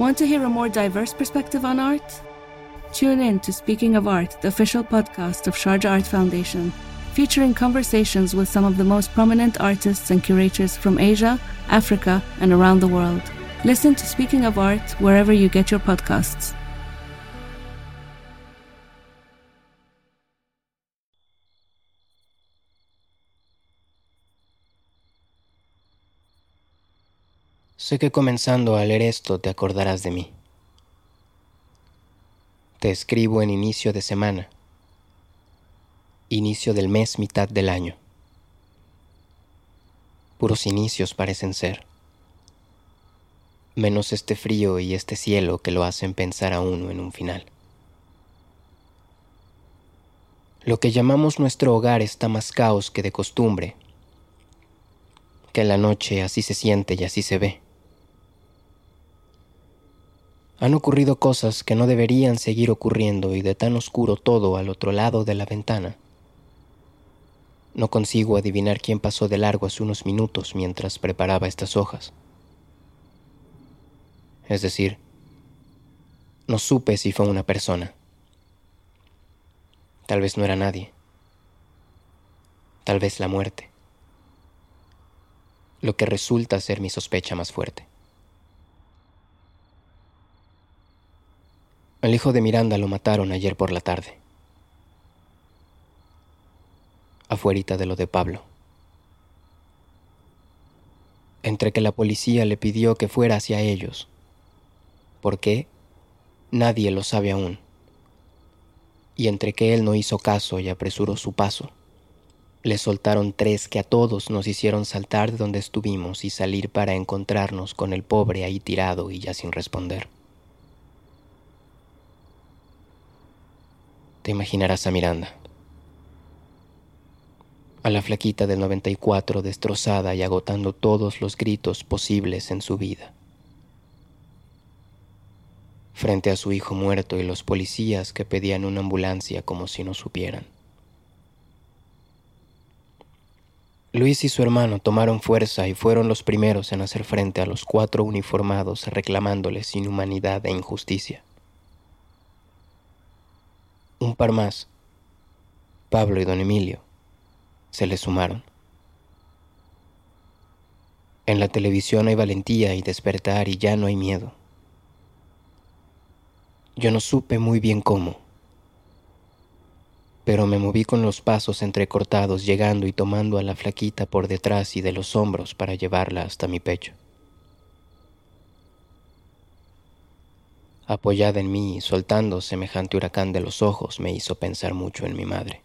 Want to hear a more diverse perspective on art? Tune in to Speaking of Art, the official podcast of Sharjah Art Foundation, featuring conversations with some of the most prominent artists and curators from Asia, Africa, and around the world. Listen to Speaking of Art wherever you get your podcasts. Sé que comenzando a leer esto te acordarás de mí. Te escribo en inicio de semana, inicio del mes, mitad del año. Puros inicios parecen ser, menos este frío y este cielo que lo hacen pensar a uno en un final. Lo que llamamos nuestro hogar está más caos que de costumbre, que en la noche así se siente y así se ve. Han ocurrido cosas que no deberían seguir ocurriendo y de tan oscuro todo al otro lado de la ventana. No consigo adivinar quién pasó de largo hace unos minutos mientras preparaba estas hojas. Es decir, no supe si fue una persona. Tal vez no era nadie. Tal vez la muerte. Lo que resulta ser mi sospecha más fuerte. Al hijo de Miranda lo mataron ayer por la tarde. Afuerita de lo de Pablo. Entre que la policía le pidió que fuera hacia ellos. ¿Por qué? Nadie lo sabe aún. Y entre que él no hizo caso y apresuró su paso, le soltaron tres que a todos nos hicieron saltar de donde estuvimos y salir para encontrarnos con el pobre ahí tirado y ya sin responder. Imaginarás a Miranda. A la flaquita del 94 destrozada y agotando todos los gritos posibles en su vida. Frente a su hijo muerto y los policías que pedían una ambulancia como si no supieran. Luis y su hermano tomaron fuerza y fueron los primeros en hacer frente a los cuatro uniformados reclamándoles inhumanidad e injusticia un par más, Pablo y don Emilio, se le sumaron. En la televisión hay valentía y despertar y ya no hay miedo. Yo no supe muy bien cómo, pero me moví con los pasos entrecortados llegando y tomando a la flaquita por detrás y de los hombros para llevarla hasta mi pecho. Apoyada en mí y soltando semejante huracán de los ojos, me hizo pensar mucho en mi madre.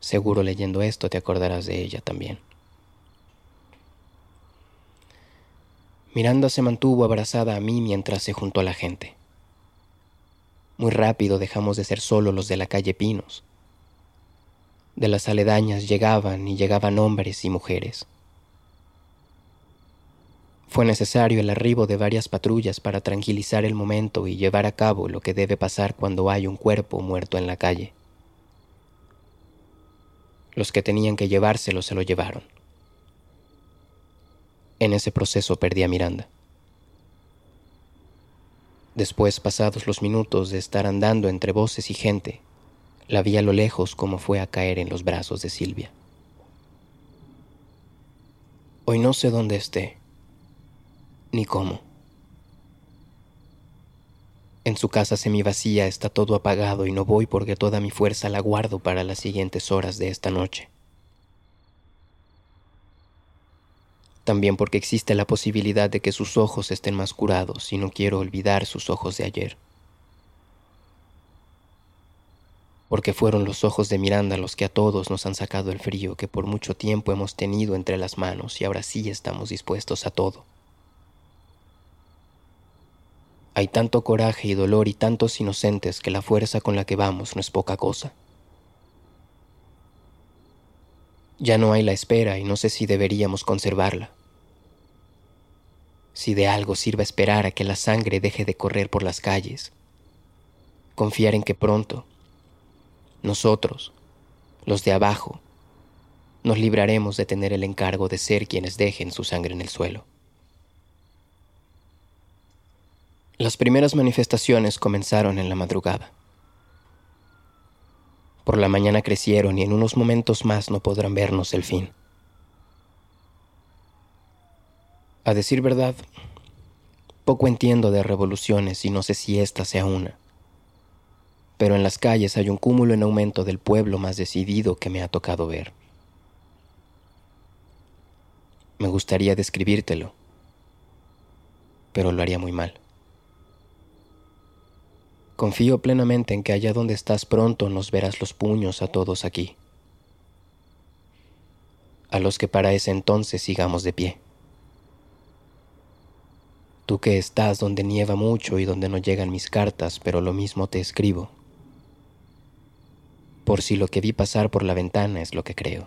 Seguro leyendo esto te acordarás de ella también. Miranda se mantuvo abrazada a mí mientras se juntó a la gente. Muy rápido dejamos de ser solo los de la calle Pinos. De las aledañas llegaban y llegaban hombres y mujeres. Fue necesario el arribo de varias patrullas para tranquilizar el momento y llevar a cabo lo que debe pasar cuando hay un cuerpo muerto en la calle. Los que tenían que llevárselo se lo llevaron. En ese proceso perdí a Miranda. Después, pasados los minutos de estar andando entre voces y gente, la vi a lo lejos como fue a caer en los brazos de Silvia. Hoy no sé dónde esté ni cómo. En su casa semivacía está todo apagado y no voy porque toda mi fuerza la guardo para las siguientes horas de esta noche. También porque existe la posibilidad de que sus ojos estén más curados y no quiero olvidar sus ojos de ayer. Porque fueron los ojos de Miranda los que a todos nos han sacado el frío que por mucho tiempo hemos tenido entre las manos y ahora sí estamos dispuestos a todo. Hay tanto coraje y dolor y tantos inocentes que la fuerza con la que vamos no es poca cosa. Ya no hay la espera y no sé si deberíamos conservarla. Si de algo sirve esperar a que la sangre deje de correr por las calles. Confiar en que pronto, nosotros, los de abajo, nos libraremos de tener el encargo de ser quienes dejen su sangre en el suelo. Las primeras manifestaciones comenzaron en la madrugada. Por la mañana crecieron y en unos momentos más no podrán vernos el fin. A decir verdad, poco entiendo de revoluciones y no sé si esta sea una. Pero en las calles hay un cúmulo en aumento del pueblo más decidido que me ha tocado ver. Me gustaría describírtelo, pero lo haría muy mal. Confío plenamente en que allá donde estás pronto nos verás los puños a todos aquí, a los que para ese entonces sigamos de pie. Tú que estás donde nieva mucho y donde no llegan mis cartas, pero lo mismo te escribo, por si lo que vi pasar por la ventana es lo que creo,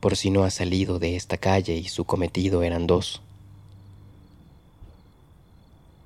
por si no ha salido de esta calle y su cometido eran dos